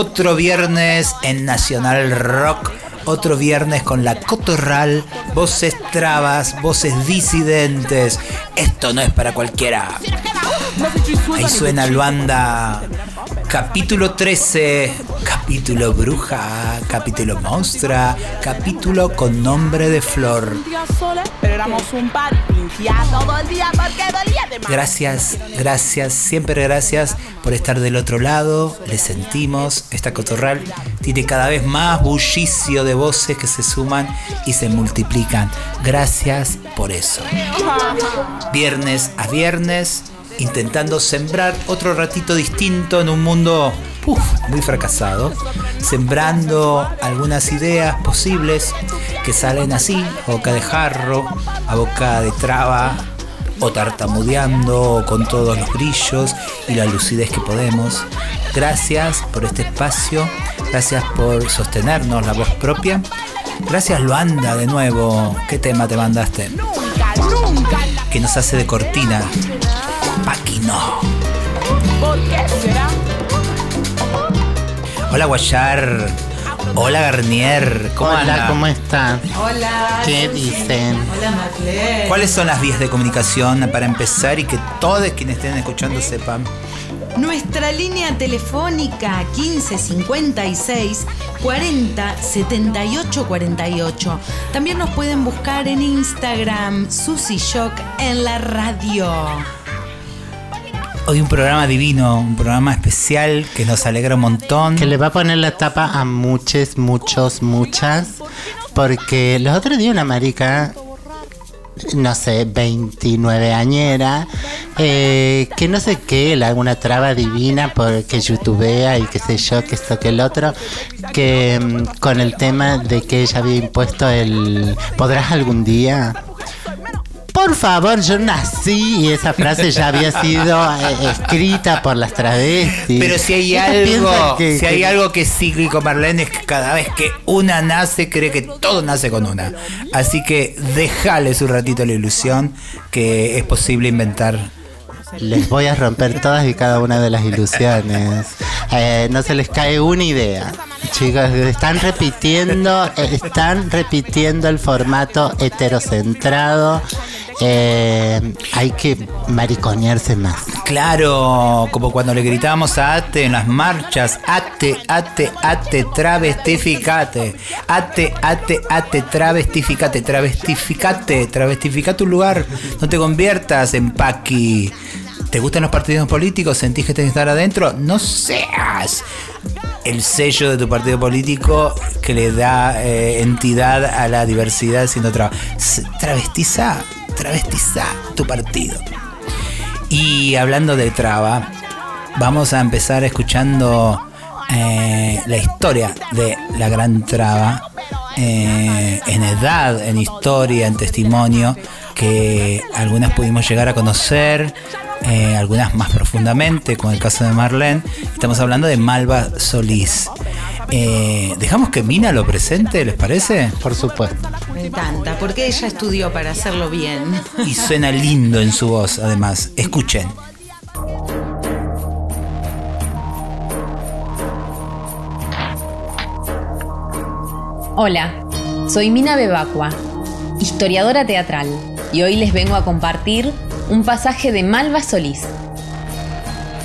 Otro viernes en Nacional Rock. Otro viernes con la cotorral, voces trabas, voces disidentes. Esto no es para cualquiera. Ahí suena Luanda. Capítulo 13, capítulo bruja, capítulo monstrua, capítulo con nombre de flor. Gracias, gracias, siempre gracias por estar del otro lado. Le sentimos, esta cotorral tiene cada vez más bullicio de voces que se suman y se multiplican. Gracias por eso. Viernes a viernes intentando sembrar otro ratito distinto en un mundo muy fracasado, sembrando algunas ideas posibles que salen así, a boca de jarro, a boca de traba, o tartamudeando con todos los brillos y la lucidez que podemos. Gracias por este espacio, gracias por sostenernos la voz propia. Gracias Luanda de nuevo. ¿Qué tema te mandaste? Que nos hace de cortina no. ¿Por qué será? Hola Guayar. Hola Garnier. ¿Cómo Hola, ¿cómo están? Hola. ¿Qué dicen? Hola Macler. ¿Cuáles son las vías de comunicación para empezar y que todos quienes estén escuchando sepan? Nuestra línea telefónica 1556 40 78 48. También nos pueden buscar en Instagram Susi Shock en la radio. Hoy un programa divino, un programa especial que nos alegra un montón. Que le va a poner la tapa a muchos, muchos, muchas. Porque los otros días una marica, no sé, 29 añera, eh, que no sé qué, alguna traba divina porque youtubea y qué sé yo, que esto que el otro, que mm, con el tema de que ella había impuesto el ¿podrás algún día? Por favor, yo nací y esa frase ya había sido eh, escrita por las travestis. Pero si hay algo, que, si hay algo que es cíclico, Marlene, es que cada vez que una nace, cree que todo nace con una. Así que déjales un ratito la ilusión que es posible inventar les voy a romper todas y cada una de las ilusiones. Eh, no se les cae una idea. Chicos, están repitiendo, eh, están repitiendo el formato heterocentrado eh, hay que mariconearse más. Claro, como cuando le gritábamos a Ate en las marchas, Ate, Ate, Ate, travestificate, Ate, Ate, Ate, travestificate, travestificate, travestifica tu lugar, no te conviertas en paqui. ¿Te gustan los partidos políticos? ¿Sentís que tenés que estar adentro? No seas el sello de tu partido político que le da eh, entidad a la diversidad siendo otra. Travestiza travestiza tu partido. Y hablando de traba, vamos a empezar escuchando eh, la historia de la gran traba eh, en edad, en historia, en testimonio, que algunas pudimos llegar a conocer, eh, algunas más profundamente, con el caso de Marlene. Estamos hablando de Malva Solís. Eh, ¿Dejamos que Mina lo presente, les parece? Por supuesto. Me encanta, porque ella estudió para hacerlo bien. Y suena lindo en su voz, además. Escuchen. Hola, soy Mina Bebacua, historiadora teatral, y hoy les vengo a compartir un pasaje de Malva Solís.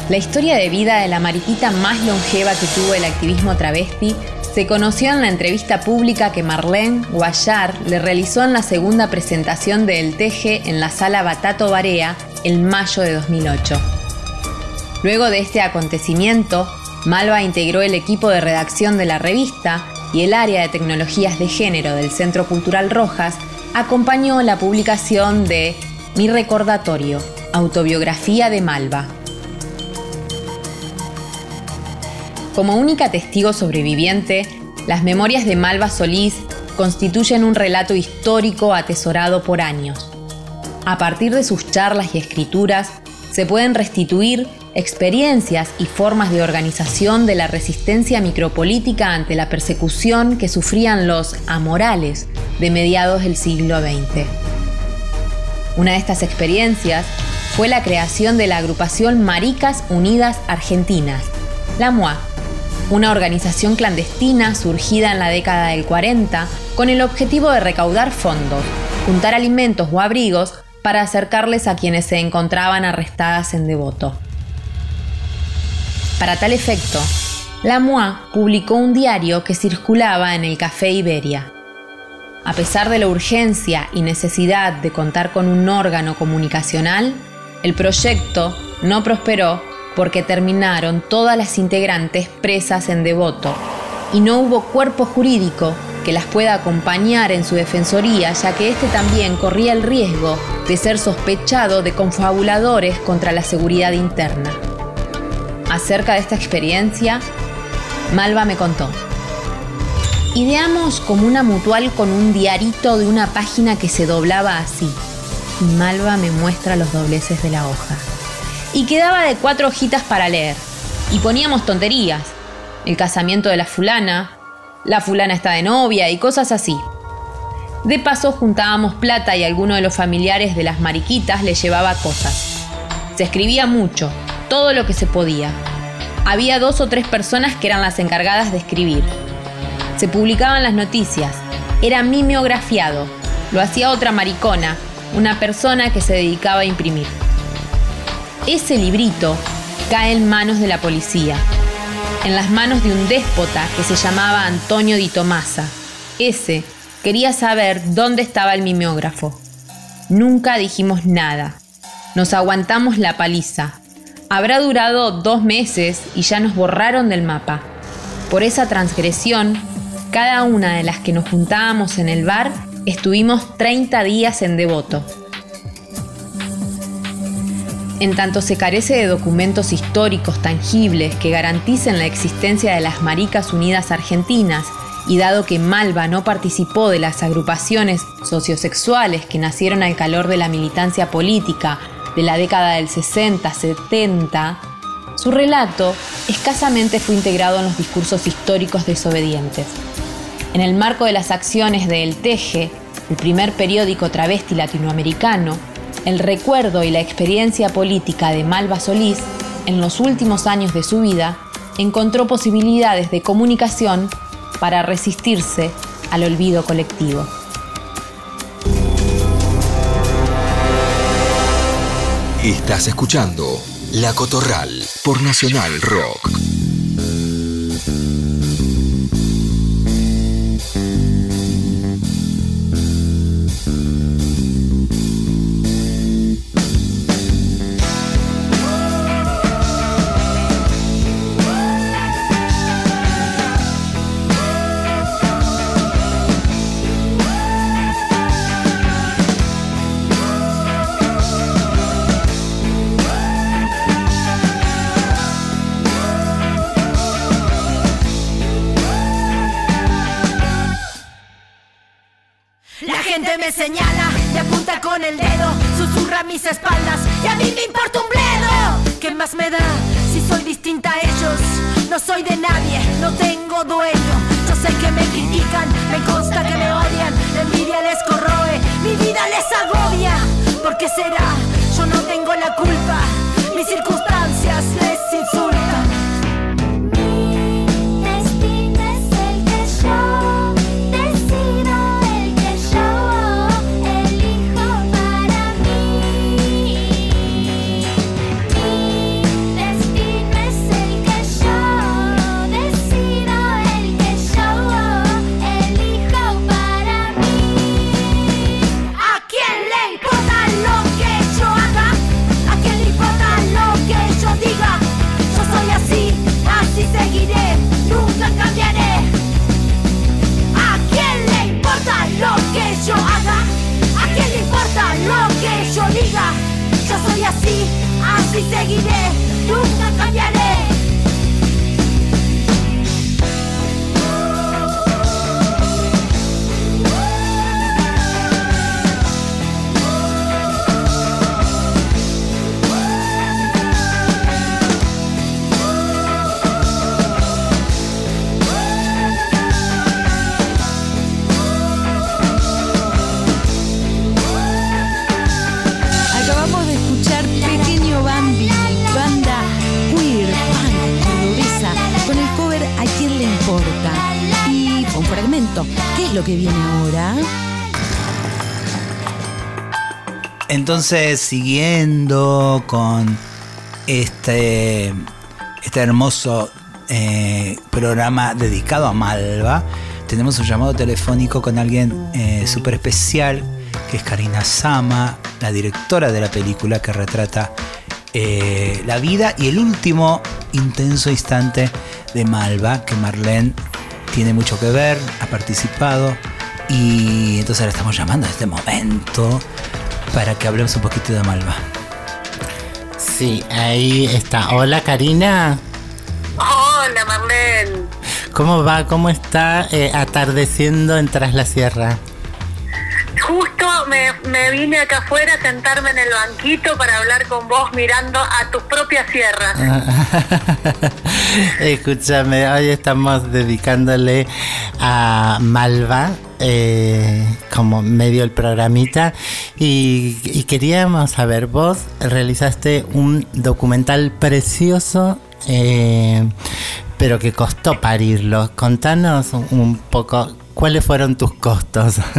La historia de vida de la mariquita más longeva que tuvo el activismo travesti se conoció en la entrevista pública que Marlene Guayar le realizó en la segunda presentación de El Teje en la sala Batato Barea en mayo de 2008. Luego de este acontecimiento, Malva integró el equipo de redacción de la revista y el área de tecnologías de género del Centro Cultural Rojas acompañó la publicación de mi recordatorio, autobiografía de Malva. Como única testigo sobreviviente, las memorias de Malva Solís constituyen un relato histórico atesorado por años. A partir de sus charlas y escrituras, se pueden restituir experiencias y formas de organización de la resistencia micropolítica ante la persecución que sufrían los amorales de mediados del siglo XX. Una de estas experiencias fue la creación de la agrupación Maricas Unidas Argentinas, la MUA, una organización clandestina surgida en la década del 40 con el objetivo de recaudar fondos, juntar alimentos o abrigos para acercarles a quienes se encontraban arrestadas en Devoto. Para tal efecto, la MUA publicó un diario que circulaba en el Café Iberia. A pesar de la urgencia y necesidad de contar con un órgano comunicacional, el proyecto no prosperó porque terminaron todas las integrantes presas en Devoto y no hubo cuerpo jurídico que las pueda acompañar en su defensoría, ya que éste también corría el riesgo de ser sospechado de confabuladores contra la seguridad interna. Acerca de esta experiencia, Malva me contó. Ideamos como una mutual con un diarito de una página que se doblaba así. Y Malva me muestra los dobleces de la hoja. Y quedaba de cuatro hojitas para leer. Y poníamos tonterías. El casamiento de la fulana, la fulana está de novia y cosas así. De paso juntábamos plata y alguno de los familiares de las mariquitas le llevaba cosas. Se escribía mucho, todo lo que se podía. Había dos o tres personas que eran las encargadas de escribir. Se publicaban las noticias. Era mimeografiado. Lo hacía otra maricona, una persona que se dedicaba a imprimir. Ese librito cae en manos de la policía, en las manos de un déspota que se llamaba Antonio Di Tomasa. Ese quería saber dónde estaba el mimeógrafo. Nunca dijimos nada. Nos aguantamos la paliza. Habrá durado dos meses y ya nos borraron del mapa. Por esa transgresión, cada una de las que nos juntábamos en el bar estuvimos 30 días en devoto. En tanto se carece de documentos históricos tangibles que garanticen la existencia de las Maricas Unidas Argentinas, y dado que Malva no participó de las agrupaciones sociosexuales que nacieron al calor de la militancia política de la década del 60-70, su relato escasamente fue integrado en los discursos históricos desobedientes. En el marco de las acciones de El Teje, el primer periódico travesti latinoamericano, el recuerdo y la experiencia política de Malva Solís en los últimos años de su vida encontró posibilidades de comunicación para resistirse al olvido colectivo. Estás escuchando La Cotorral por Nacional Rock. Me da si soy distinta a ellos? No soy de nadie, no tengo dueño. Yo sé que me critican, me consta que me odian, envidia les corroe, mi vida les agobia. ¿Por qué será? Entonces, siguiendo con este, este hermoso eh, programa dedicado a Malva, tenemos un llamado telefónico con alguien eh, súper especial, que es Karina Sama, la directora de la película que retrata eh, la vida y el último intenso instante de Malva, que Marlene tiene mucho que ver, ha participado. Y entonces la estamos llamando en este momento para que hablemos un poquito de Malva. Sí, ahí está. Hola Karina. Hola Marlene. ¿Cómo va? ¿Cómo está eh, atardeciendo en Tras la Sierra? Justo me, me vine acá afuera a sentarme en el banquito para hablar con vos mirando a tus propias sierras. Escúchame, hoy estamos dedicándole a Malva eh, como medio el programita y, y queríamos saber, vos realizaste un documental precioso, eh, pero que costó parirlo. Contanos un poco cuáles fueron tus costos.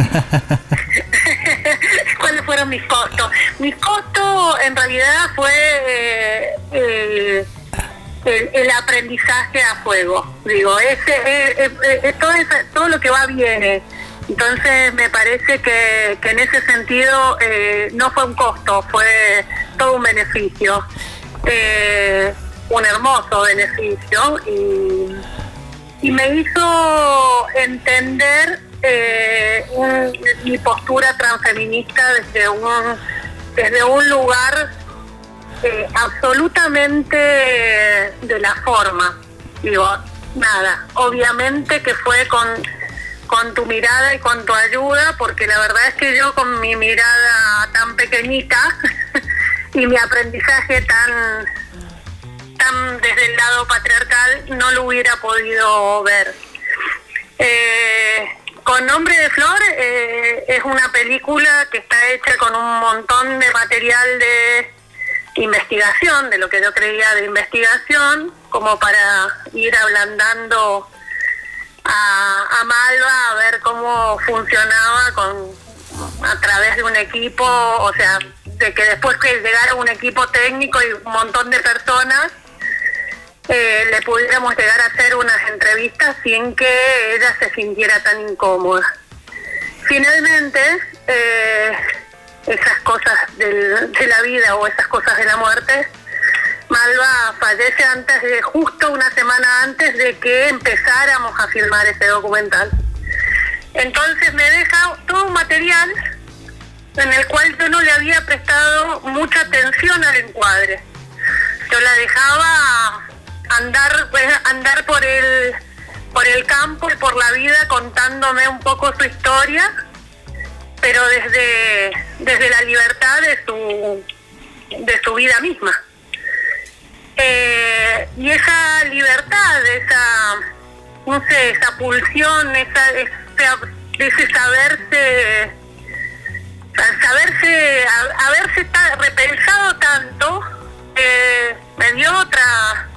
¿Cuáles fueron mis costos? Mis costos en realidad fue eh, eh, el, el aprendizaje a fuego. Digo, ese, eh, eh, todo, esa- todo lo que va viene. Entonces me parece que, que en ese sentido eh, no fue un costo, fue todo un beneficio. Eh, un hermoso beneficio y y me hizo entender eh, un- mi postura transfeminista desde un desde un lugar eh, absolutamente de la forma digo nada obviamente que fue con con tu mirada y con tu ayuda porque la verdad es que yo con mi mirada tan pequeñita y mi aprendizaje tan tan desde el lado patriarcal no lo hubiera podido ver. Eh, con Nombre de Flor eh, es una película que está hecha con un montón de material de investigación, de lo que yo creía de investigación, como para ir ablandando a, Malva a ver cómo funcionaba con a través de un equipo, o sea, de que después que llegara un equipo técnico y un montón de personas, eh, le pudiéramos llegar a hacer unas entrevistas sin que ella se sintiera tan incómoda. Finalmente, eh, esas cosas del- de la vida o esas cosas de la muerte, Malva fallece antes de, justo una semana antes de que empezáramos a filmar ese documental. Entonces me deja todo un material en el cual yo no le había prestado mucha atención al encuadre. Yo la dejaba andar, pues, andar por el por el campo y por la vida contándome un poco su historia, pero desde desde la libertad de su de su vida misma. Eh, y esa libertad, esa no sé, esa pulsión, esa, ese, saberse saberse, haberse repensado tanto, eh, me dio otra,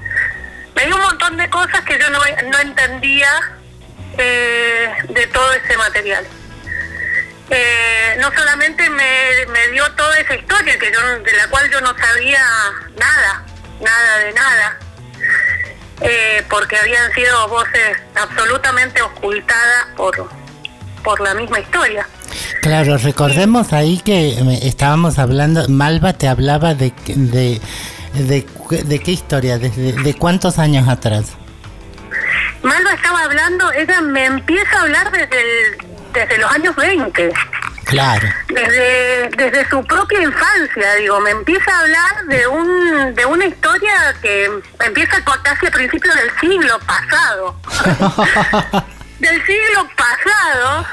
me dio un montón de cosas que yo no, no entendía eh, de todo ese material. Eh, no solamente me, me dio toda esa historia que yo, de la cual yo no sabía nada, nada de nada, eh, porque habían sido voces absolutamente ocultadas por, por la misma historia. Claro, recordemos ahí que eh, estábamos hablando, Malva te hablaba de, de, de, de qué historia, de, de- de cuántos años atrás. Malva estaba hablando, ella me empieza a hablar desde, el- desde los años 20, Claro. desde, desde su propia infancia, digo, me empieza a hablar de un de una historia que empieza casi a principios del siglo pasado. del siglo pasado.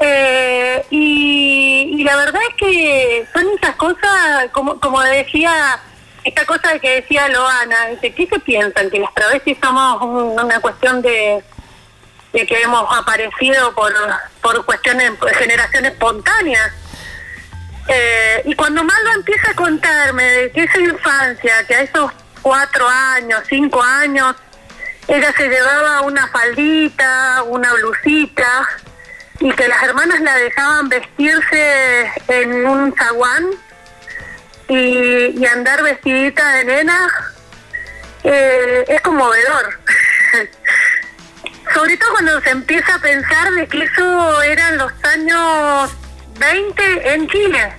Eh, y, y la verdad es que son esas cosas, como, como decía, esta cosa que decía Loana, dice, ¿qué se piensan? Que las travestis somos un- una cuestión de, de que hemos aparecido por, por cuestiones, por generación espontánea. Eh, y cuando Malva empieza a contarme de que esa infancia, que a esos cuatro años, cinco años, ella se llevaba una faldita, una blusita, y que las hermanas la dejaban vestirse en un zaguán y, y andar vestidita de nena, eh, es conmovedor. Sobre todo cuando se empieza a pensar de que eso eran los años 20 en Chile.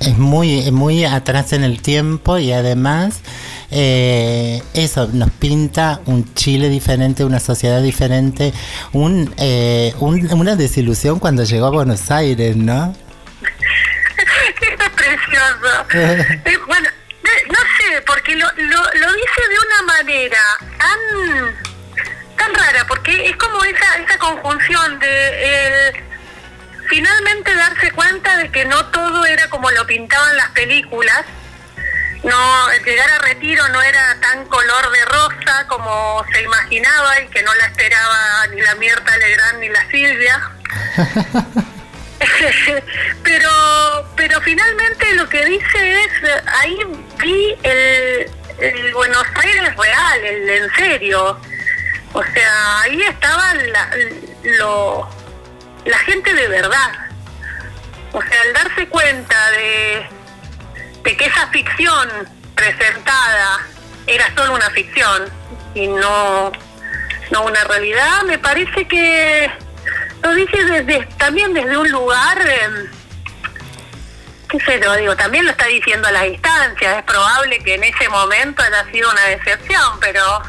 Es muy, muy atrás en el tiempo y además eh, eso nos pinta un Chile diferente, una sociedad diferente, un, eh, un- una desilusión cuando llegó a Buenos Aires, ¿no? es precioso. Eh, bueno, eh, no sé, porque lo, lo, lo dice de una manera tan tan rara, porque es como esa esa conjunción de el finalmente darse cuenta de que no todo era como lo pintaban las películas. No, llegar a retiro no era tan color de rosa como se imaginaba y que no la esperaba ni la Mierta Legrand ni la Silvia. pero pero finalmente lo que dice es ahí vi el, el Buenos Aires real el en serio o sea ahí estaba la, lo, la gente de verdad. O sea al darse cuenta de de que esa ficción presentada era solo una ficción y no no una realidad me parece que lo dice desde también desde un lugar eh, qué sé yo digo también lo está diciendo a la distancia es probable que en ese momento haya sido una decepción pero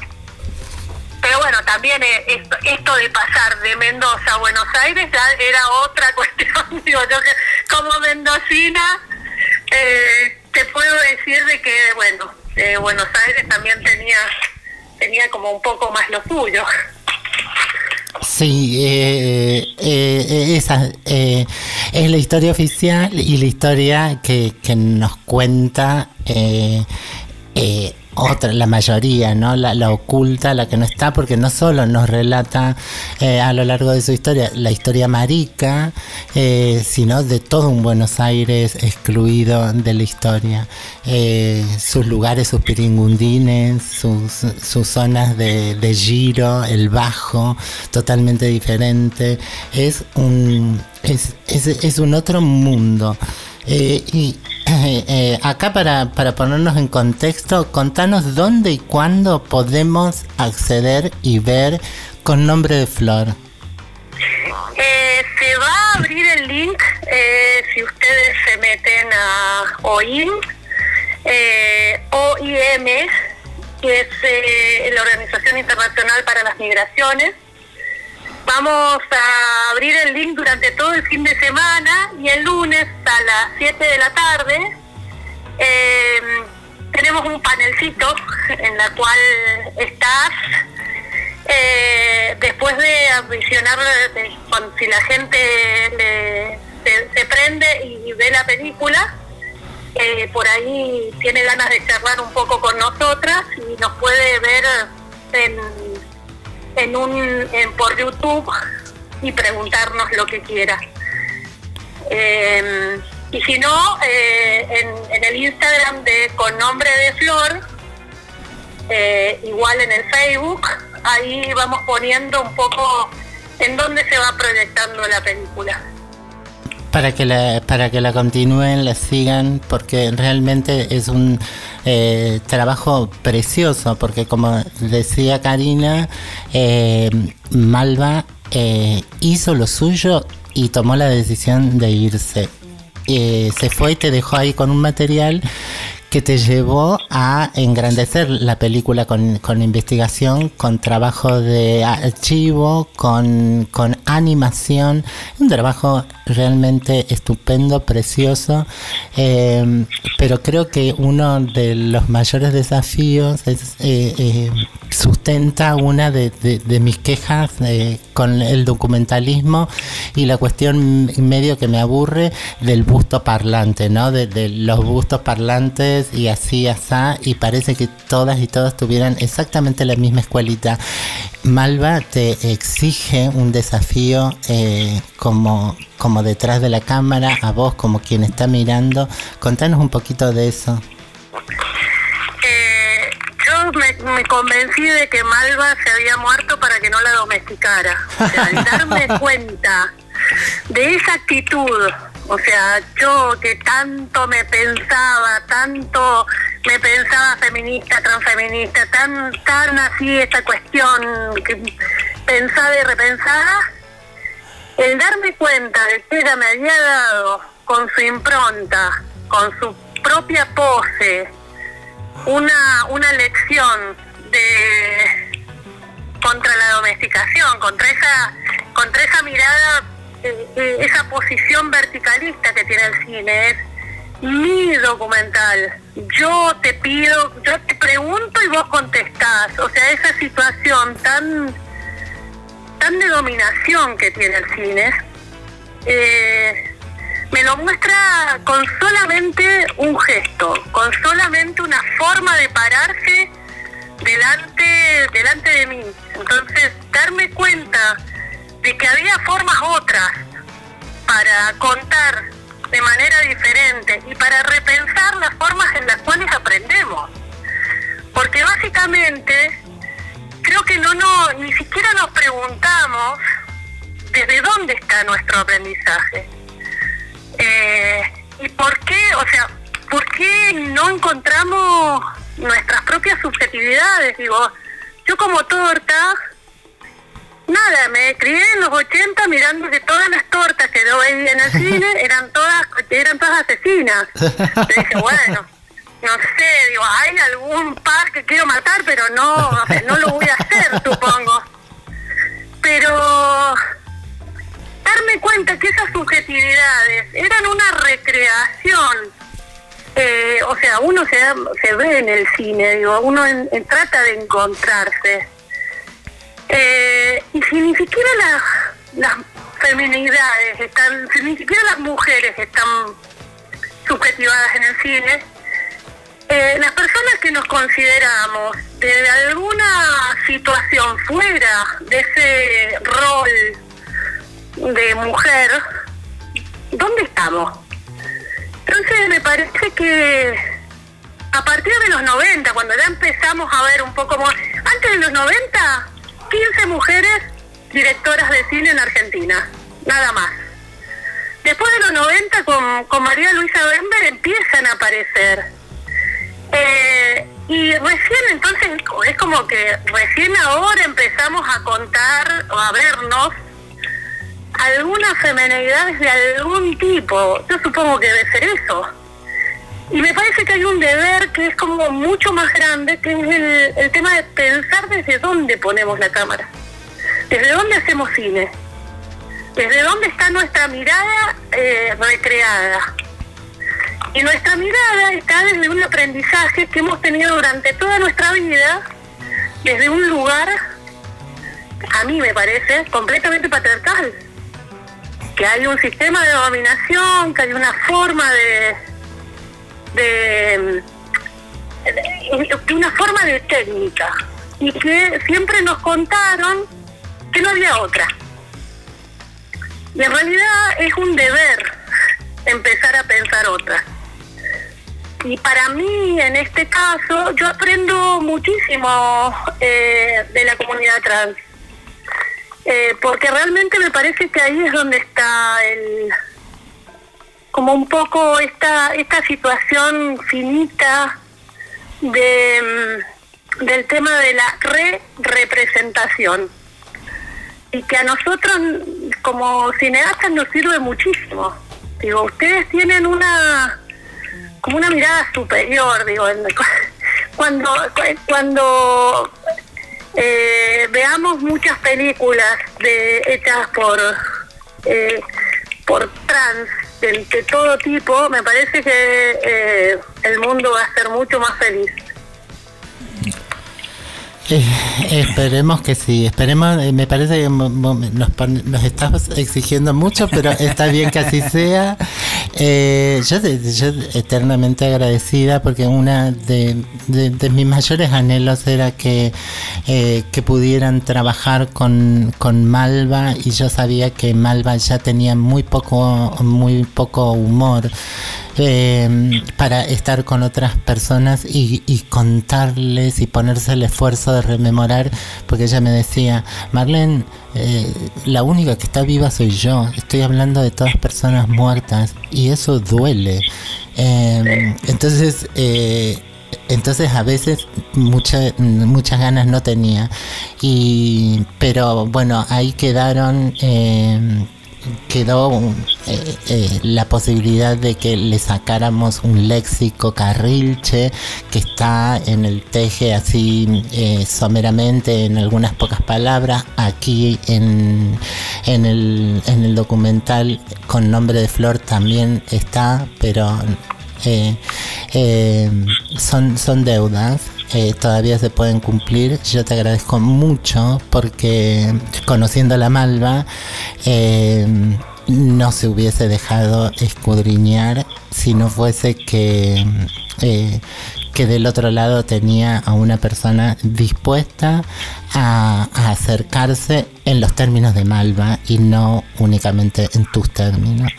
pero bueno también eh, esto, de pasar de Mendoza a Buenos Aires ya era otra cuestión. Digo yo que como mendocina eh, te puedo decir de que bueno eh, Buenos Aires también tenía tenía como un poco más lo suyo. Sí, esa es la historia oficial y la historia que nos cuenta eh, otra, la mayoría, ¿no? La, oculta, la que no está, porque no solo nos relata eh, a lo largo de su historia la historia marica, eh, sino de todo un Buenos Aires excluido de la historia. Sus lugares, sus piringundines, sus, sus zonas de, de giro, el bajo, totalmente diferente. Es un, es, es, es un otro mundo. Eh, y eh, eh, acá para, para ponernos en contexto, contanos dónde y cuándo podemos acceder y ver con nombre de Flor. Eh, se va a abrir el link eh, si ustedes se meten a OIM, OIM, que es la Organización Internacional para las Migraciones. Vamos a abrir el link durante todo el fin de semana y el lunes a las 7 de la tarde eh, tenemos un panelcito en la cual estás eh, después de ambicionar de- si la gente le- se, se prende y ve la película eh, por ahí tiene ganas de charlar un poco con nosotras y nos puede ver en, en un en, por YouTube y preguntarnos lo que quiera Eh, y si no eh, en, en el Instagram de con nombre de Flor eh, igual en el Facebook, ahí vamos poniendo un poco en dónde se va proyectando la película. Para que la, para que la continúen, la sigan, porque realmente es un eh, trabajo precioso, porque como decía Karina, eh, Malva eh, hizo lo suyo y tomó la decisión de irse. Eh, se fue y te dejó ahí con un material que te llevó a engrandecer la película con, con investigación, con trabajo de archivo, con, con animación. Un trabajo realmente estupendo, precioso. eh, pero creo que uno de los mayores desafíos es eh, eh, sustenta una de, mis quejas eh, con el documentalismo y la cuestión medio que me aburre del busto parlante, ¿no? De los bustos parlantes y así, asá, y parece que todas y todos tuvieran exactamente la misma escuelita. Malva te exige un desafío eh, como, como detrás de la cámara, a vos como quien está mirando. Contanos un poquito de eso. Eh, yo yo me, me convencí de que Malva se había muerto para que no la domesticara. O sea, al darme cuenta de esa actitud, o sea, yo que tanto me pensaba, tanto me pensaba feminista, transfeminista, tan, tan así esta cuestión que pensada y repensada, el darme cuenta de que ella me había dado con su impronta, con su propia pose, una, una lección de contra la domesticación, contra esa, contra esa mirada, eh, eh, esa posición verticalista que tiene el cine. Es mi documental. Yo te pido, yo te pregunto y vos contestás. O sea, esa situación tan, tan de dominación que tiene el cine. eh, me lo muestra con solamente un gesto, con solamente una forma de pararse delante, delante de mí. Entonces, darme cuenta de que había formas otras para contar de manera diferente y para repensar las formas en las cuales aprendemos. Porque básicamente creo que no, no ni siquiera nos preguntamos desde dónde está nuestro aprendizaje. Eh, ¿Y por qué, o sea, por qué no encontramos nuestras propias subjetividades? Digo, yo como torta, nada, me crié en los 80 mirando que todas las tortas que yo veía en el cine eran todas eran todas asesinas. Yo dije, bueno, no sé, digo, hay algún par que quiero matar, pero no, no lo voy a hacer, supongo. Pero darme cuenta que esas subjetividades eran una recreación. eh, o sea, uno se, se ve en el cine, digo, uno en- en- trata de encontrarse. Eh, y si ni siquiera las, las feminidades están, si ni siquiera las mujeres están subjetivadas en el cine, eh, las personas que nos consideramos de alguna situación fuera de ese rol de mujer, ¿dónde estamos? Entonces me parece que a partir de los 90, cuando ya empezamos a ver un poco más, antes de los 90, 15 mujeres directoras de cine en Argentina, nada más. Después de los 90, con, María Luisa Bember empiezan a aparecer. Eh, y recién entonces es como que recién ahora empezamos a contar o a vernos algunas femenidades de algún tipo. Yo supongo que debe ser eso. Y me parece que hay un deber que es como mucho más grande, que es el, tema de pensar desde dónde ponemos la cámara. Desde dónde hacemos cine. Desde dónde está nuestra mirada eh, recreada. Y nuestra mirada está desde un aprendizaje que hemos tenido durante toda nuestra vida, desde un lugar, a mí me parece, completamente patriarcal. Que hay un sistema de dominación, que hay una forma de, de, una forma de técnica y que siempre nos contaron que no había otra. Y en realidad es un deber empezar a pensar otra. Y para mí, en este caso, yo aprendo muchísimo eh, de la comunidad trans. Eh, porque realmente me parece que ahí es donde está el como un poco esta esta situación finita de mm, del tema de la re representación y que a nosotros como cineastas nos sirve muchísimo. Digo ustedes tienen una como una mirada superior digo cuando cuando eh, veamos muchas películas de hechas por eh, por trans de, de todo tipo me parece que eh, el mundo va a ser mucho más feliz. Eh, esperemos que sí, esperemos, eh, me parece que nos, nos estamos exigiendo mucho, pero está bien que así sea. Eh, yo, yo eternamente agradecida porque una de mis mayores anhelos era que, eh, que pudieran trabajar con, con Malva y yo sabía que Malva ya tenía muy poco, muy poco humor. eh, para estar con otras personas y, y contarles y ponerse el esfuerzo de rememorar, porque ella me decía, Marlene, eh, la única que está viva soy yo, estoy hablando de todas personas muertas y eso duele. Eh, entonces, eh, entonces a veces mucha- muchas ganas no tenía. Y, pero bueno, ahí quedaron, quedó eh, eh, la posibilidad de que le sacáramos un léxico carrilche que está en el teje así eh, someramente en algunas pocas palabras. Aquí en, en, el, en el documental con nombre de Flor también está, pero eh, eh, son, son deudas, eh, todavía se pueden cumplir. Yo te agradezco mucho porque conociendo la Malva eh, no se hubiese dejado escudriñar si no fuese que, eh, que del otro lado tenía a una persona dispuesta a, a acercarse en los términos de Malva y no únicamente en tus términos.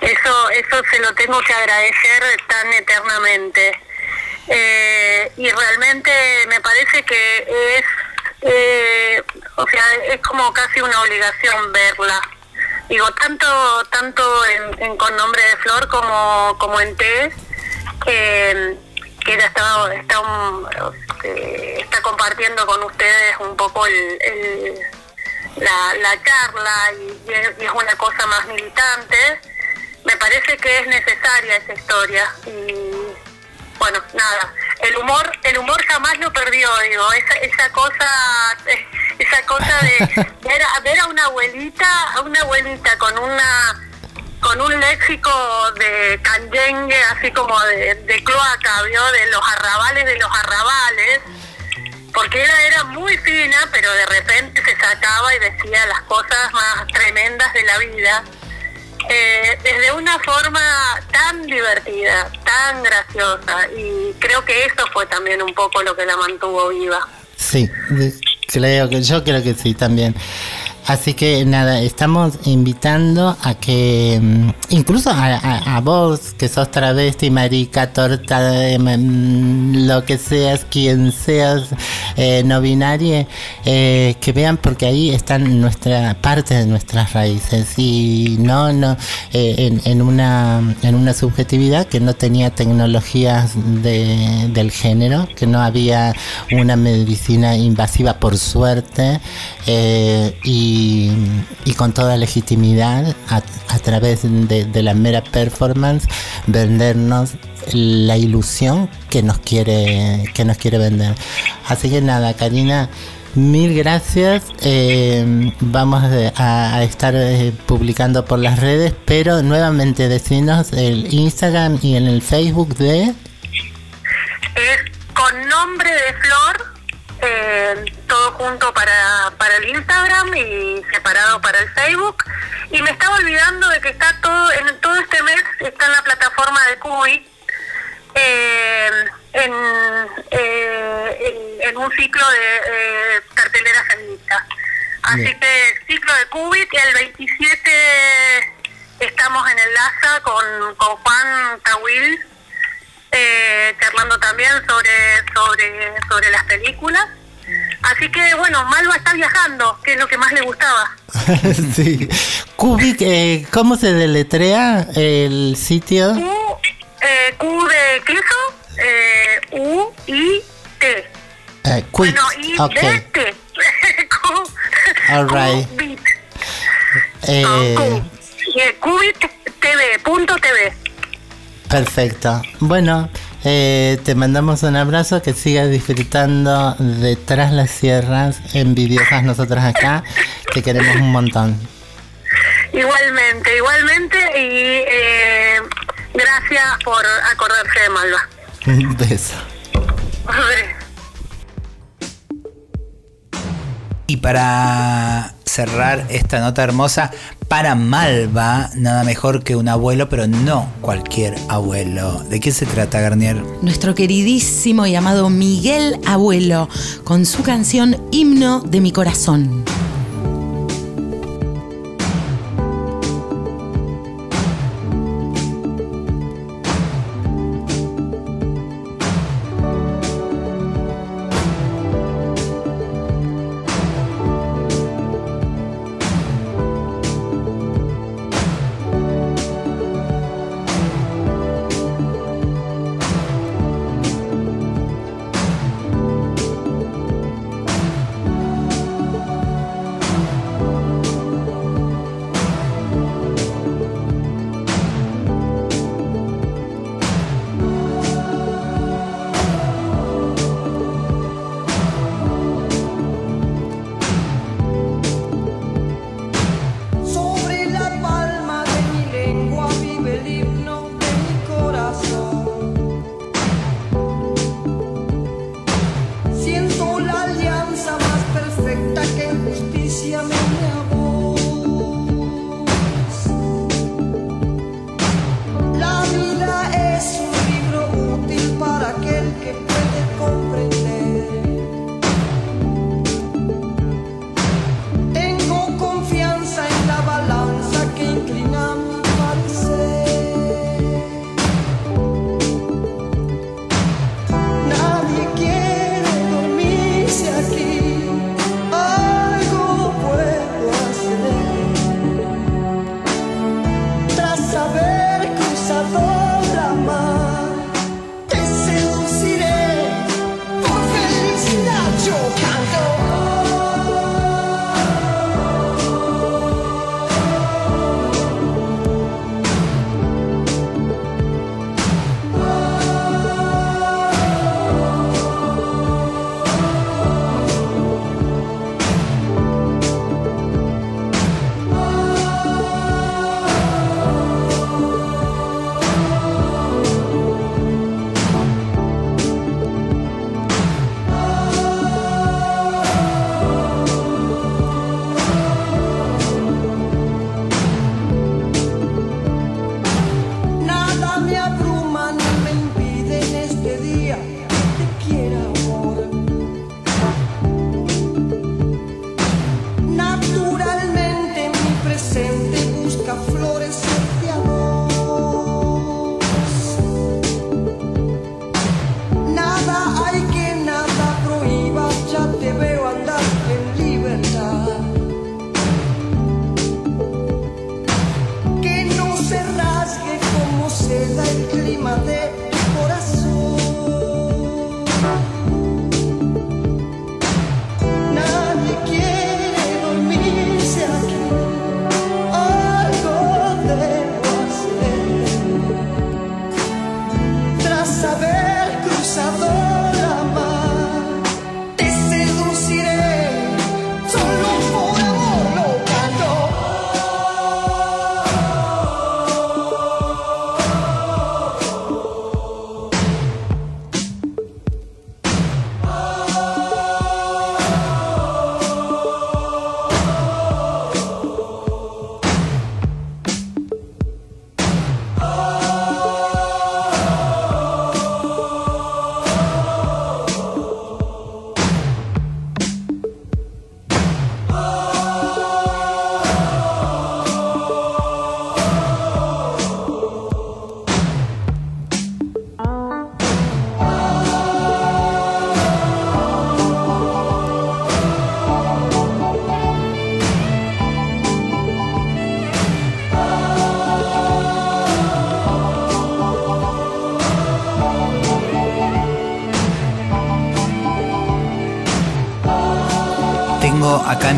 Eso, eso se lo tengo que agradecer tan eternamente. Eh, y realmente me parece que es, eh, o sea, es como casi una obligación verla. Digo, tanto tanto en, Con Nombre de Flor como, como en T, que, que ella está, está, eh, está compartiendo con ustedes un poco el, el- la, la charla y, y es, y es una cosa más militante, me parece que es necesaria esa historia y bueno nada el humor el humor jamás lo perdió digo esa esa cosa esa cosa de ver a, ver a una abuelita a una abuelita con una con un léxico de canyengue así como de, de cloaca vio de los arrabales de los arrabales porque ella era muy fina, pero de repente se sacaba y decía las cosas más tremendas de la vida, eh, desde una forma tan divertida, tan graciosa, y creo que eso fue también un poco lo que la mantuvo viva. Sí, creo que yo creo que sí también. Así que nada, estamos invitando a que mm, incluso a, a- vos que sos travesti, marica, torta, de, mm, lo que seas, quien seas, eh, no binaria, eh, que vean porque ahí están nuestra parte de nuestras raíces. Y no no eh, en, en una en una subjetividad que no tenía tecnologías de- del género, que no había una medicina invasiva por suerte eh, y, con toda legitimidad a, través de, la mera performance vendernos la ilusión que nos quiere que nos quiere vender. Así que nada, Karina. Mil gracias. eh, vamos a, estar eh, publicando por las redes, pero nuevamente decinos el Instagram y en el Facebook de Es con nombre de Flor, eh, todo junto para, para el Instagram y separado para el Facebook. Y me estaba olvidando de que está todo, en todo este mes está en la plataforma de Cubi, eh, en, eh, en, en un ciclo de eh, cartelera feminista. Así Bien. que ciclo de Cubit el 27 estamos en el LASA con, con Juan Tawil eh, charlando también sobre, sobre, sobre las películas. Así que bueno, Malva está viajando, que es lo que más le gustaba. sí. Kubik, eh, ¿cómo se deletrea el sitio? Q, eh, Q de queso, eh, U, I, T. Quick. Bueno, I, ok. D, T. Q, All right. Qubit. Eh, Q. TV, punto TV. Perfecto. Bueno, eh, te mandamos un abrazo, que sigas disfrutando de Tras las Sierras, envidiosas nosotras acá, te queremos un montón. Igualmente, igualmente, y eh, gracias por acordarse de Malva. Un beso. Y para cerrar esta nota hermosa, para Malva, nada mejor que un abuelo, pero no cualquier abuelo. ¿De qué se trata, Garnier? Nuestro queridísimo y amado Miguel Abuelo, con su canción Himno de mi corazón.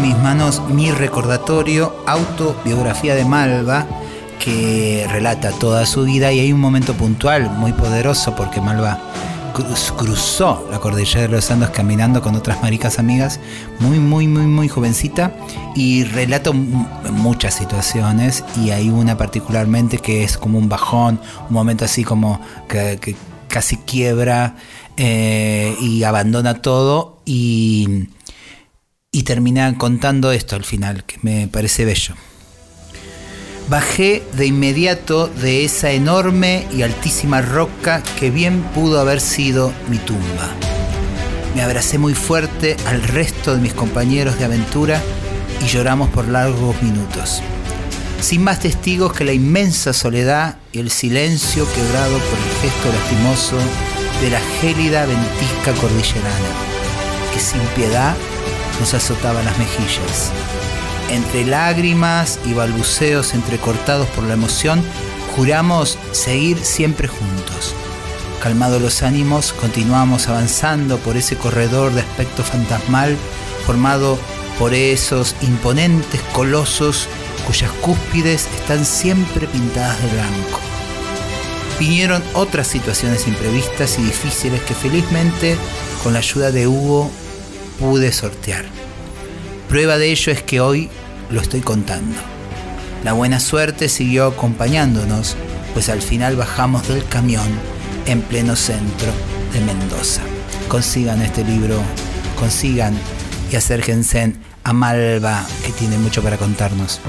Mis manos mi recordatorio, autobiografía de Malva, que relata toda su vida. Y hay un momento puntual muy poderoso porque Malva cruz- cruzó la cordillera de los Andes caminando con otras maricas amigas, muy, muy, muy, muy jovencita y relata m- muchas situaciones. Y hay una particularmente que es como un bajón, un momento así como que, que casi quiebra eh, y abandona todo. Y y termina contando esto al final, que me parece bello. Bajé de inmediato de esa enorme y altísima roca que bien pudo haber sido mi tumba. Me abracé muy fuerte al resto de mis compañeros de aventura y lloramos por largos minutos, sin más testigos que la inmensa soledad y el silencio quebrado por el gesto lastimoso de la gélida ventisca cordillerana, que sin piedad nos azotaba las mejillas. Entre lágrimas y balbuceos entrecortados por la emoción, juramos seguir siempre juntos. Calmados los ánimos, continuamos avanzando por ese corredor de aspecto fantasmal formado por esos imponentes colosos cuyas cúspides están siempre pintadas de blanco. Vinieron otras situaciones imprevistas y difíciles que felizmente, con la ayuda de Hugo, pude sortear. Prueba de ello es que hoy lo estoy contando. La buena suerte siguió acompañándonos, pues al final bajamos del camión en pleno centro de Mendoza. Consigan este libro, consigan y acérquense a Malva, que tiene mucho para contarnos.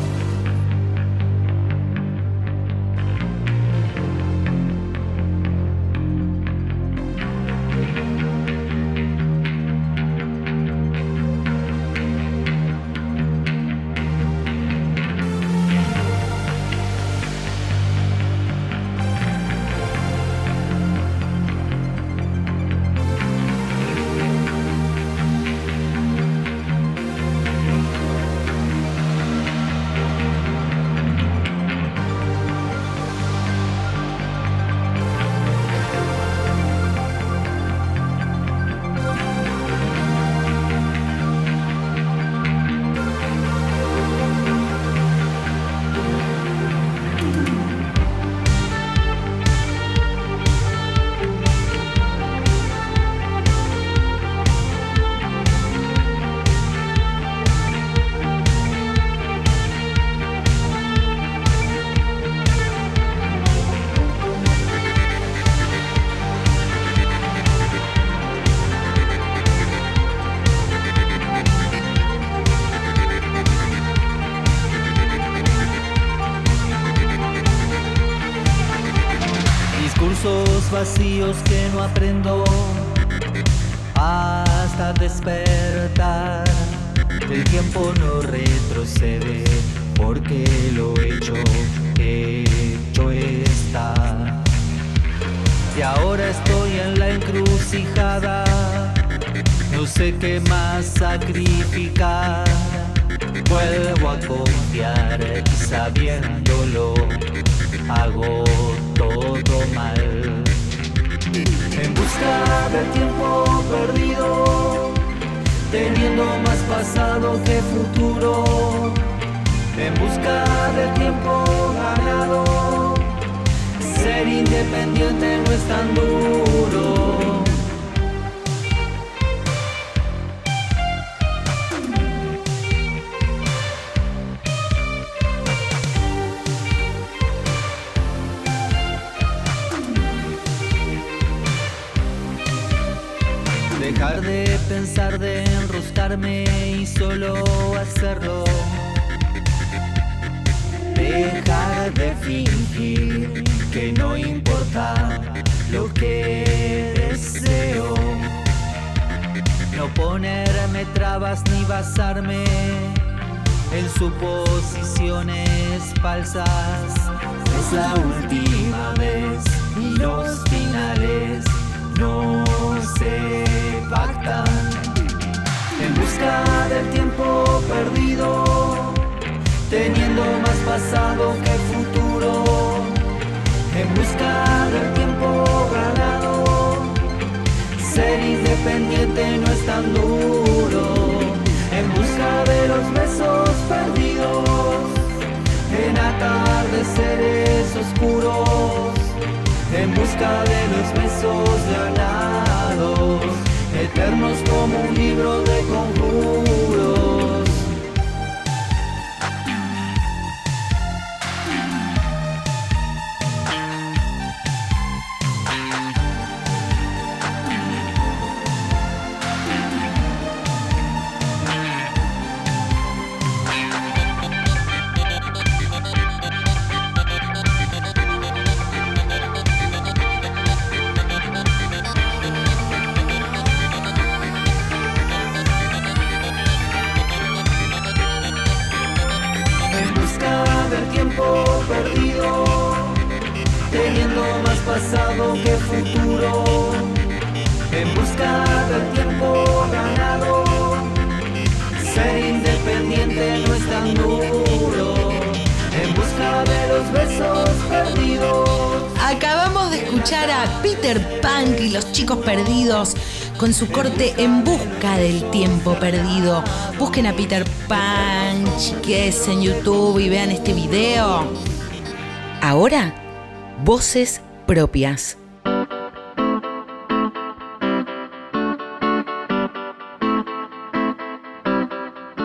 A confiar sabiéndolo, hago todo mal. En busca del tiempo perdido, teniendo más pasado que futuro. En busca del tiempo ganado, ser independiente no es tan duro. Y solo hacerlo. Dejar de fingir que no importa lo que deseo. No ponerme trabas ni basarme en suposiciones falsas. Es la última vez y los finales no se pactan. En busca del tiempo perdido, teniendo más pasado que futuro. En busca del tiempo ganado, ser independiente no es tan duro. En busca de los besos perdidos, en atardeceres oscuros. En busca de los besos ganados, eternos como un libro de conjuros. Con su corte En busca del tiempo perdido. Busquen a Peter Pan, chiques, en YouTube y vean este video. Ahora, voces propias.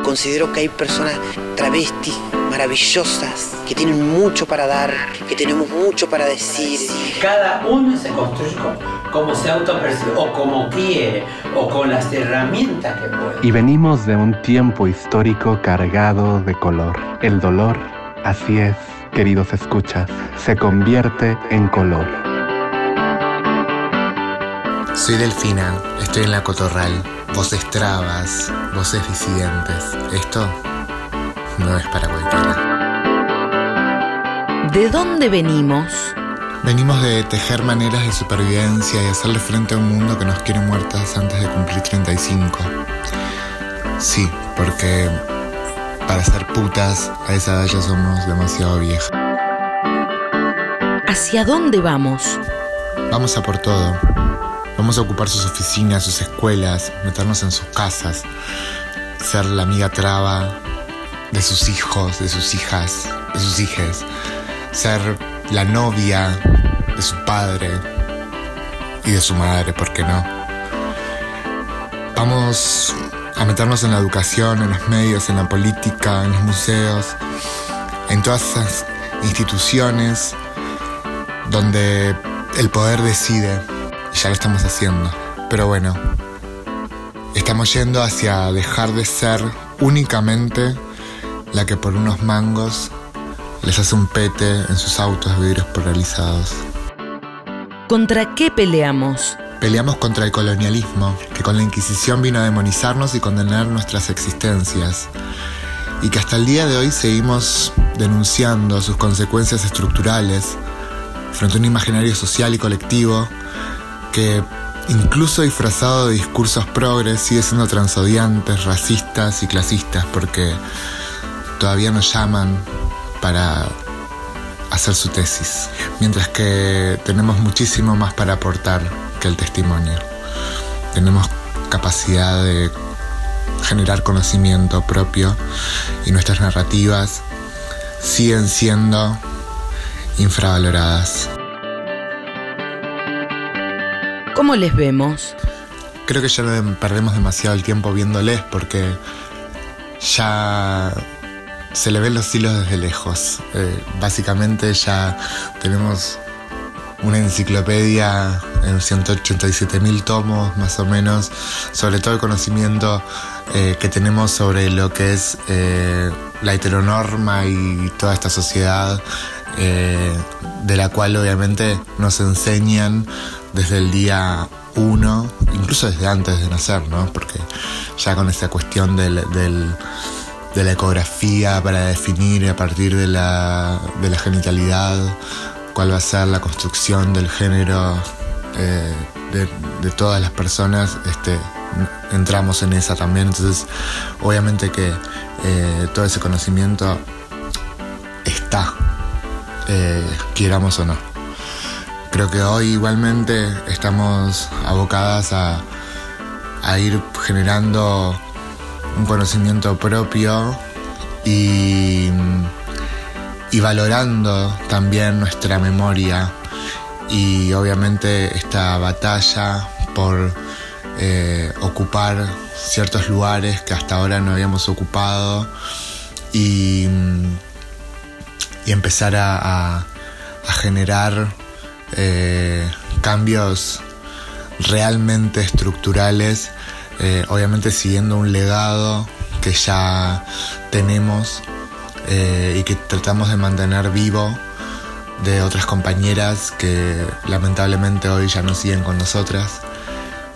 Considero que hay personas travestis maravillosas que tienen mucho para dar, que tenemos mucho para decir. Cada uno se construye como, como se autopercibe, o como quiere, o con las herramientas que puede. Y venimos de un tiempo histórico cargado de color. El dolor, así es, queridos escuchas, se convierte en color. Soy Delfina, estoy en la Cotorral. Voces trabas, voces disidentes. Esto no es para cualquiera. ¿De dónde venimos? Venimos de tejer maneras de supervivencia y hacerle frente a un mundo que nos quiere muertas antes de cumplir 35. Sí, porque para ser putas a esa edad ya somos demasiado viejas. ¿Hacia dónde vamos? Vamos a por todo. Vamos a ocupar sus oficinas, sus escuelas, meternos en sus casas, ser la amiga traba de sus hijos, de sus hijas, de sus hijes, ser la novia de su padre y de su madre, ¿por qué no? Vamos a meternos en la educación, en los medios, en la política, en los museos, en todas esas instituciones donde el poder decide. Y ya lo estamos haciendo. Pero bueno, estamos yendo hacia dejar de ser únicamente la que por unos mangos les hace un pete en sus autos de vidrios polarizados. ¿Contra qué peleamos? Peleamos contra el colonialismo, que con la Inquisición vino a demonizarnos y condenar nuestras existencias. Y que hasta el día de hoy seguimos denunciando sus consecuencias estructurales frente a un imaginario social y colectivo que, incluso disfrazado de discursos progres, sigue siendo transodiantes, racistas y clasistas, porque todavía nos llaman para hacer su tesis, mientras que tenemos muchísimo más para aportar que el testimonio. Tenemos capacidad de generar conocimiento propio y nuestras narrativas siguen siendo infravaloradas. ¿Cómo les vemos? Creo que ya perdemos demasiado el tiempo viéndoles porque ya se le ven los hilos desde lejos. Eh, básicamente ya tenemos una enciclopedia en 187 mil tomos más o menos sobre todo el conocimiento eh, que tenemos sobre lo que es eh, la heteronorma y toda esta sociedad de la cual obviamente nos enseñan desde el día uno, incluso desde antes de nacer, ¿no? Porque ya con esta cuestión del- de la ecografía para definir a partir de la, de la genitalidad cuál va a ser la construcción del género eh, de, todas las personas, este, entramos en esa también. Entonces, obviamente que eh, todo ese conocimiento está, eh, quieramos o no. Creo que hoy igualmente estamos abocadas a, a ir generando un conocimiento propio y, valorando también nuestra memoria. Y obviamente esta batalla por eh, ocupar ciertos lugares que hasta ahora no habíamos ocupado y, empezar a generar eh, cambios realmente estructurales, eh, obviamente siguiendo un legado que ya tenemos eh, y que tratamos de mantener vivo de otras compañeras que lamentablemente hoy ya no siguen con nosotras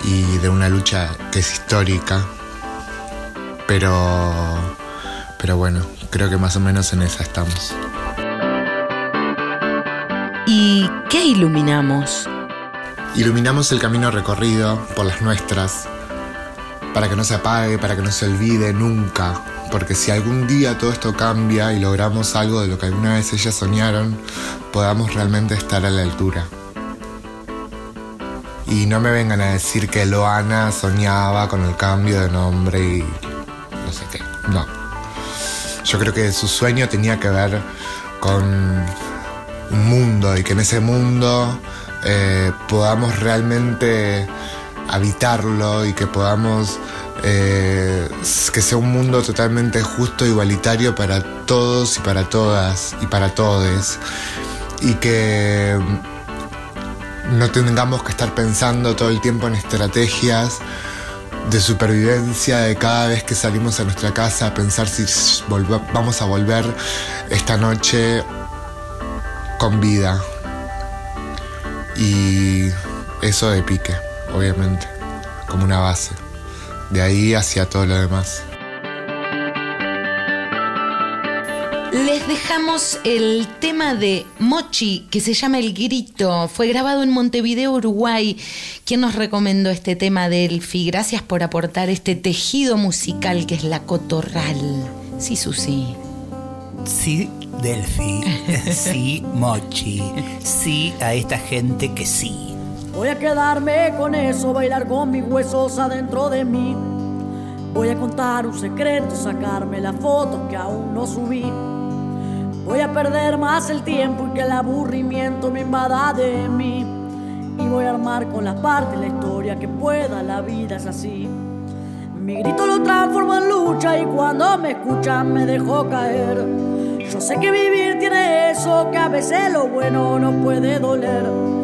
y de una lucha que es histórica, pero, pero bueno, creo que más o menos en esa estamos. ¿Y qué iluminamos? Iluminamos el camino recorrido por las nuestras, para que no se apague, para que no se olvide nunca, porque si algún día todo esto cambia y logramos algo de lo que alguna vez ellas soñaron, podamos realmente estar a la altura. Y no me vengan a decir que Loana soñaba con el cambio de nombre y no sé qué. No. Yo creo que su sueño tenía que ver con un mundo y que en ese mundo eh, podamos realmente habitarlo y que podamos eh, que sea un mundo totalmente justo, igualitario para todos y para todas y para todes y que no tengamos que estar pensando todo el tiempo en estrategias de supervivencia de cada vez que salimos a nuestra casa a pensar si vamos a volver esta noche con vida. Y eso de pique, obviamente, como una base. De ahí hacia todo lo demás. Les dejamos el tema de Mochi, que se llama El Grito. Fue grabado en Montevideo, Uruguay. ¿Quién nos recomendó este tema de Elfi? Gracias por aportar este tejido musical que es la cotorral. Sí, Susi. Sí, Delphi. Sí, Mochi. Sí, a esta gente que sí. Voy a quedarme con eso, bailar con mis huesos adentro de mí. Voy a contar un secreto, sacarme la foto que aún no subí. Voy a perder más el tiempo y que el aburrimiento me invada de mí. Y voy a armar con las partes la historia que pueda, la vida es así. Mi grito lo transformo en lucha y cuando me escuchan me dejo caer. Yo sé que vivir tiene eso, que a veces lo bueno no puede doler.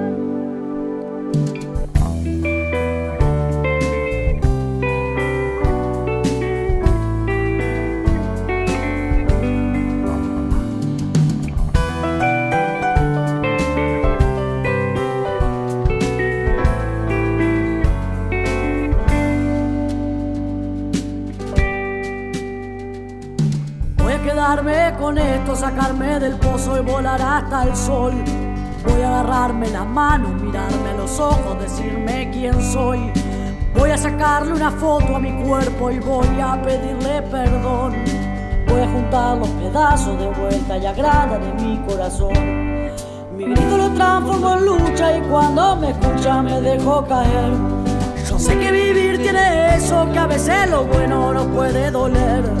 Del pozo y volar hasta el sol. Voy a agarrarme las manos, mirarme a los ojos, decirme quién soy. Voy a sacarle una foto a mi cuerpo y voy a pedirle perdón. Voy a juntar los pedazos de vuelta y agrada de mi corazón. Mi grito lo transformo en lucha y cuando me escucha me dejo caer. Yo sé que vivir tiene eso, que a veces lo bueno no puede doler.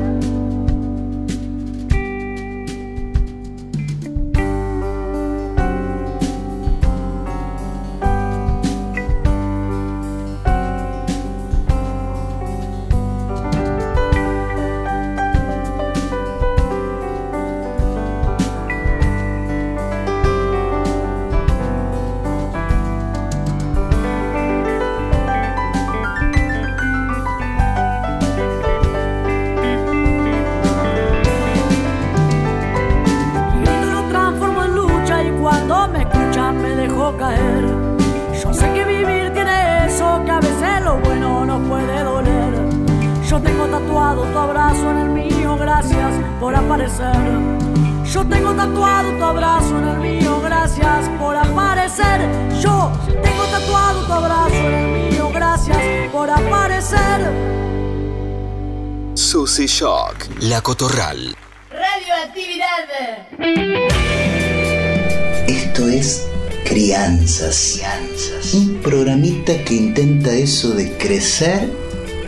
Por aparecer. Susy Shock. La Cotorral. Radioactividad. Esto es Crianzas. Un programita que intenta eso de crecer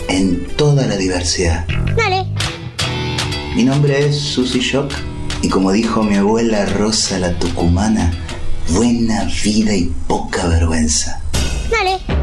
en toda la diversidad. Dale. Mi nombre es Susy Shock y como dijo mi abuela Rosa la Tucumana, buena vida y poca vergüenza. Dale.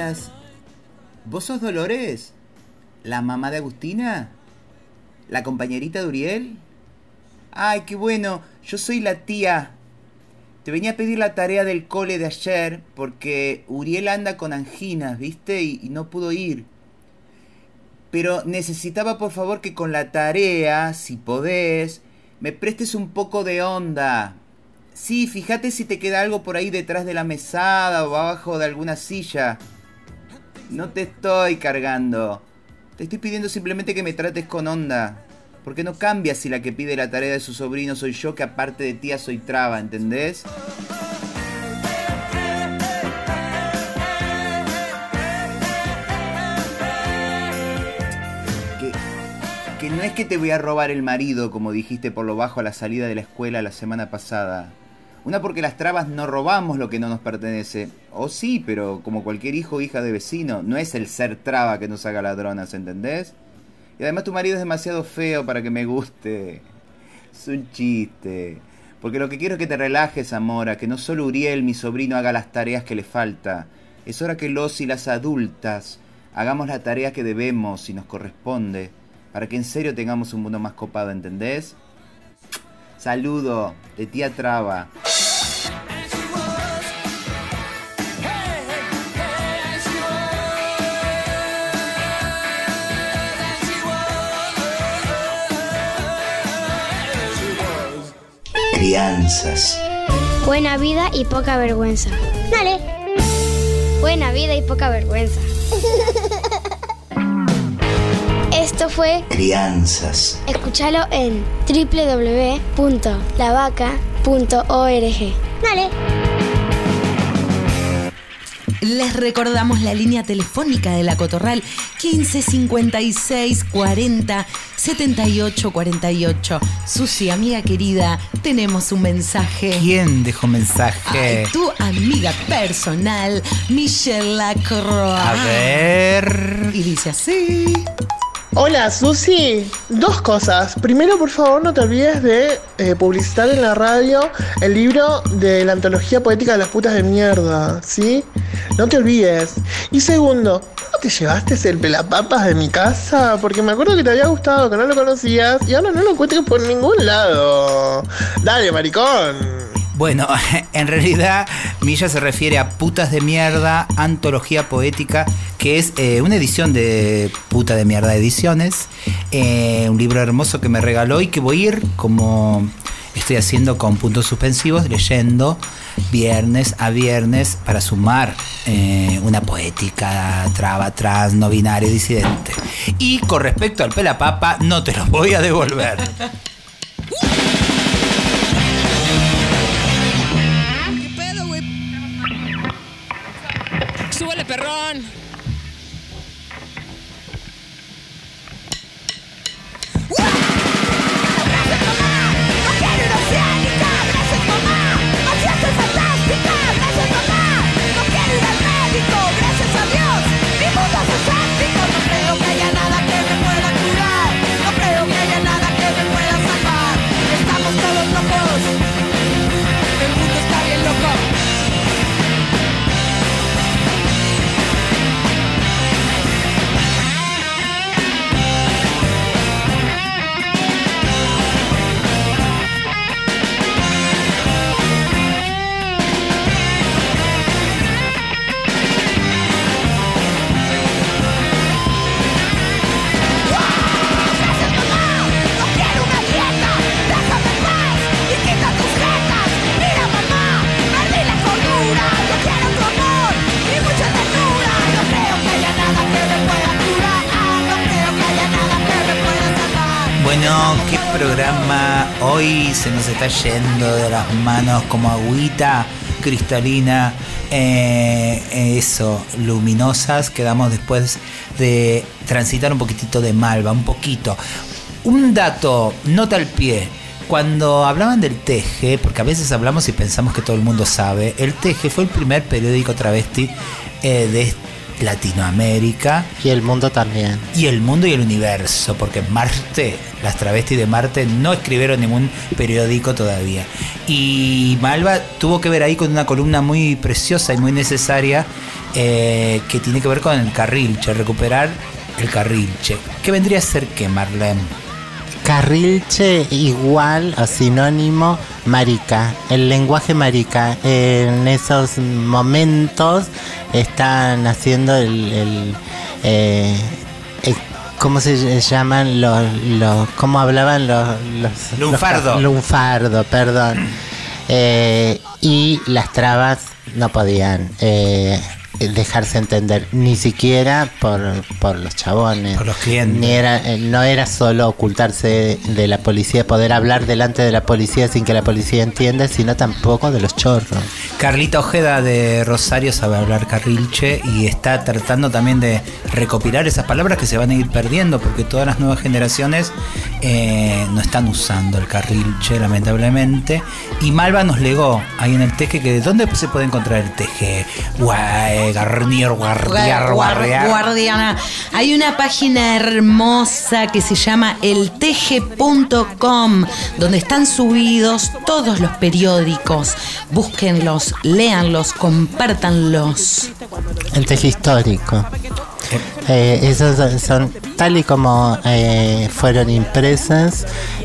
Días. ¿Vos sos Dolores? ¿La mamá de Agustina? ¿La compañerita de Uriel? Ay, qué bueno. Yo soy la tía. Te venía a pedir la tarea del cole de ayer porque Uriel anda con anginas, ¿viste? Y, y no pudo ir. Pero necesitaba por favor que con la tarea, si podés, me prestes un poco de onda. Sí, fíjate si te queda algo por ahí detrás de la mesada o abajo de alguna silla. No te estoy cargando. Te estoy pidiendo simplemente que me trates con onda. Porque no cambia si la que pide la tarea de su sobrino soy yo, que aparte de tía soy traba, ¿entendés? Que, que no es que te voy a robar el marido, como dijiste por lo bajo a la salida de la escuela la semana pasada. Una porque las trabas no robamos lo que no nos pertenece. O sí, pero como cualquier hijo o hija de vecino, no es el ser traba que nos haga ladronas, ¿entendés? Y además tu marido es demasiado feo para que me guste. Es un chiste. Porque lo que quiero es que te relajes, Amora, que no solo Uriel, mi sobrino, haga las tareas que le falta. Es hora que los y las adultas hagamos la tarea que debemos y nos corresponde, para que en serio tengamos un mundo más copado, ¿entendés? Saludo de tía Traba. Crianzas. Buena vida y poca vergüenza. Dale. Buena vida y poca vergüenza. Fue Crianzas. Escúchalo en www.lavaca.org. Dale. Les recordamos la línea telefónica de la Cotorral 15 56 40 78 48. Susi, amiga querida, tenemos un mensaje. ¿Quién dejó mensaje? Ay, tu amiga personal, Michelle Lacroix. A ver. Y dice así. Hola, Susi. Dos cosas. Primero, por favor, no te olvides de eh, publicitar en la radio el libro de la antología poética de las putas de mierda, ¿sí? No te olvides. Y segundo, ¿no te llevaste el pelapapas de mi casa? Porque me acuerdo que te había gustado, que no lo conocías y ahora no lo encuentro por ningún lado. Dale, maricón. Bueno, en realidad Milla se refiere a Putas de Mierda, antología poética, que es eh, una edición de Puta de Mierda Ediciones, eh, un libro hermoso que me regaló y que voy a ir como estoy haciendo con puntos suspensivos, leyendo viernes a viernes para sumar eh, una poética traba, trans, no binaria, disidente. Y con respecto al pelapapa, no te lo voy a devolver. perrón! Qué programa. Hoy se nos está yendo de las manos como agüita cristalina. eh, eso, luminosas. Quedamos después de transitar un poquitito de Malva, un poquito. Un dato, nota al pie. Cuando hablaban del Teje, porque a veces hablamos y pensamos que todo el mundo sabe, el Teje fue el primer periódico travesti eh, de Latinoamérica. Y el mundo también. Y el mundo y el universo, porque Marte, las travestis de Marte no escribieron ningún periódico todavía. Y Malva tuvo que ver ahí con una columna muy preciosa y muy necesaria eh, que tiene que ver con el carrilche, recuperar el carrilche. ¿Qué vendría a ser qué, Marlene? Carrilche igual o sinónimo marica, el lenguaje marica. En esos momentos están haciendo el, el, eh, eh, ¿cómo se llaman los, los cómo hablaban los, los Lunfardo. los- lunfardo, perdón. Eh, y las trabas no podían eh, dejarse entender ni siquiera por, por los chabones. Por los clientes. Ni era, eh, no era solo ocultarse de la policía, poder hablar delante de la policía sin que la policía entienda, sino tampoco de los chorros. Carlita Ojeda de Rosario sabe hablar carrilche y está tratando también de recopilar esas palabras que se van a ir perdiendo porque todas las nuevas generaciones eh, no están usando el carrilche, lamentablemente. Y Malva nos legó ahí en el teje que ¿dónde se puede encontrar el teje? Guay, garnier, guardiar, Guar- guardiar. Guardiana. Hay una página hermosa que se llama elteje.com, donde están subidos todos los periódicos. Búsquenlos, léanlos, compártanlos. El teje histórico. Eh, esos son- son tal y como eh, fueron impresas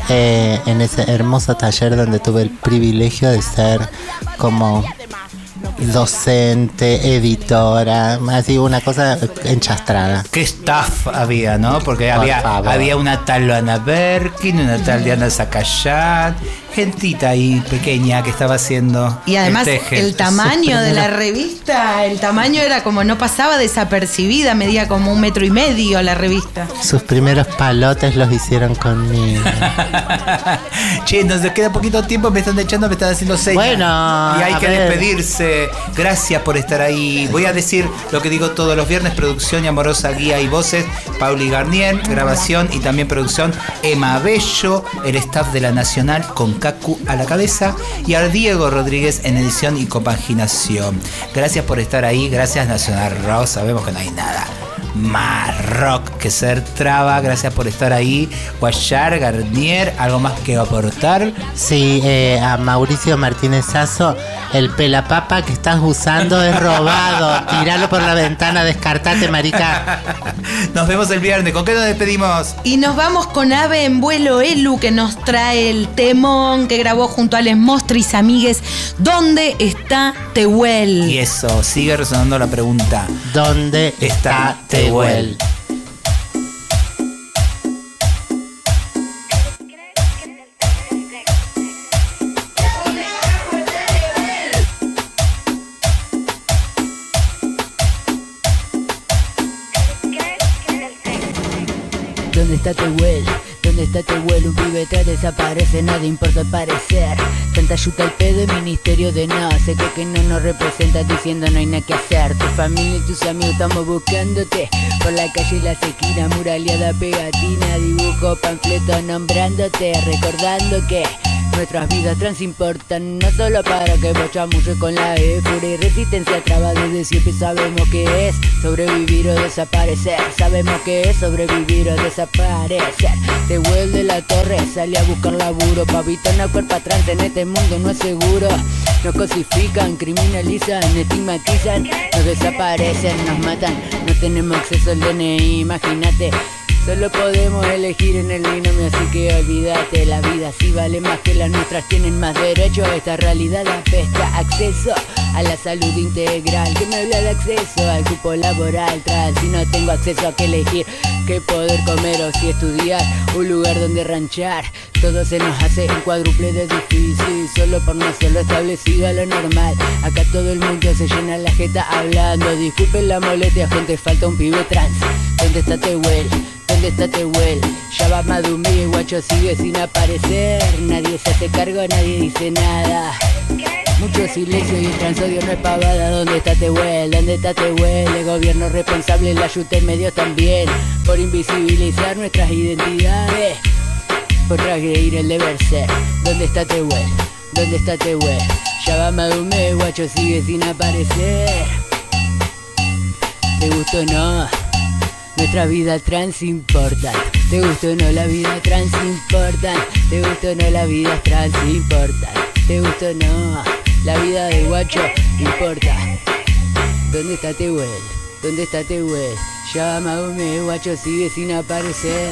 eh, en ese hermoso taller donde tuve el privilegio de ser como docente, editora, así una cosa enchastrada. Qué staff había, ¿no? Porque Por había, favor. había una tal Ana Berkin, una tal Diana Zacayán, gentita ahí pequeña que estaba haciendo. Y además el, teje. el tamaño de la revista, el tamaño era como no pasaba desapercibida, medía como un metro y medio la revista. Sus primeros palotes los hicieron conmigo. che, nos queda poquito tiempo, me están echando, me están haciendo señas. Bueno, y hay que ver. despedirse. Gracias por estar ahí. Voy a decir lo que digo todos los viernes: producción y amorosa guía y voces. Pauli Garnier, grabación y también producción. Emma Bello, el staff de la Nacional con Cacu a la cabeza. Y a Diego Rodríguez en edición y compaginación. Gracias por estar ahí. Gracias, Nacional Rock. Sabemos que no hay nada más rock que ser traba. Gracias por estar ahí. Guayar, Garnier, ¿algo más que aportar? Sí, eh, a Mauricio Martínez Sazo, el pelapapa que estás usando es robado. Tiralo por la ventana, descartate, marica. Nos vemos el viernes. ¿Con qué nos despedimos? Y nos vamos con Ave en vuelo Elu que nos trae el temón que grabó junto a Les Mostris Amigues. ¿Dónde está Tehuel? Y eso, sigue resonando la pregunta. ¿Dónde está Tehuel? ¿Dónde está Tehuel? ¿Dónde está Tehuel? Un pibe atrás desaparece, nada importa parecer Tanta yuta al pedo y ministerio de no Sé que, que no nos representa diciendo no hay nada que hacer Tu familia y tus amigos estamos buscándote Por la calle y las esquinas, muraleada, pegatina Dibujo, panfleto nombrándote Recordando que Nuestras vidas trans importan no solo para que bochamulle con la E Furia y resistencia traba desde siempre sabemos que es sobrevivir o desaparecer Sabemos que es sobrevivir o desaparecer. Te vuelve la torre, sale a buscar laburo Pavito no cuerpo atrás en este mundo no es seguro. Nos cosifican, criminalizan, estigmatizan Nos desaparecen, nos matan No tenemos acceso al DNI, imagínate Solo podemos elegir en el binomio, así que olvídate, la vida. Sí vale más que las nuestras, tienen más derecho, esta realidad. Apesta, acceso a la salud integral, que me habla de acceso al cupo laboral, tras si no tengo acceso a qué elegir, qué poder comer o si estudiar, un lugar donde ranchar, todo se nos hace un cuádruple de difícil, solo por no ser lo establecido a lo normal, acá todo el mundo se llena la jeta hablando, disculpen la molestia, gente, falta un pibe trans, ¿dónde está Tehuel? ¿Dónde está Tehuel? Ya va Madumi y guacho sigue sin aparecer Nadie se hace cargo, nadie dice nada mucho silencio y el transodio no es pavada ¿Dónde está Tehuel? ¿Dónde está Tehuel? El gobierno responsable, la ayuda en medios también Por invisibilizar nuestras identidades Por transgredir el deber ser ¿Dónde está Tehuel? ¿Dónde está Tehuel? Ya va Madumé, guacho sigue sin aparecer ¿Te gustó o no? Nuestra vida trans importa. ¿Te gustó o no la vida trans importa? ¿Te gustó o no la vida trans importa? ¿Te gustó o no? La vida del guacho importa. ¿Dónde está Tehuel? ¿Dónde está Tehuel? Llama a un guacho sigue sin aparecer.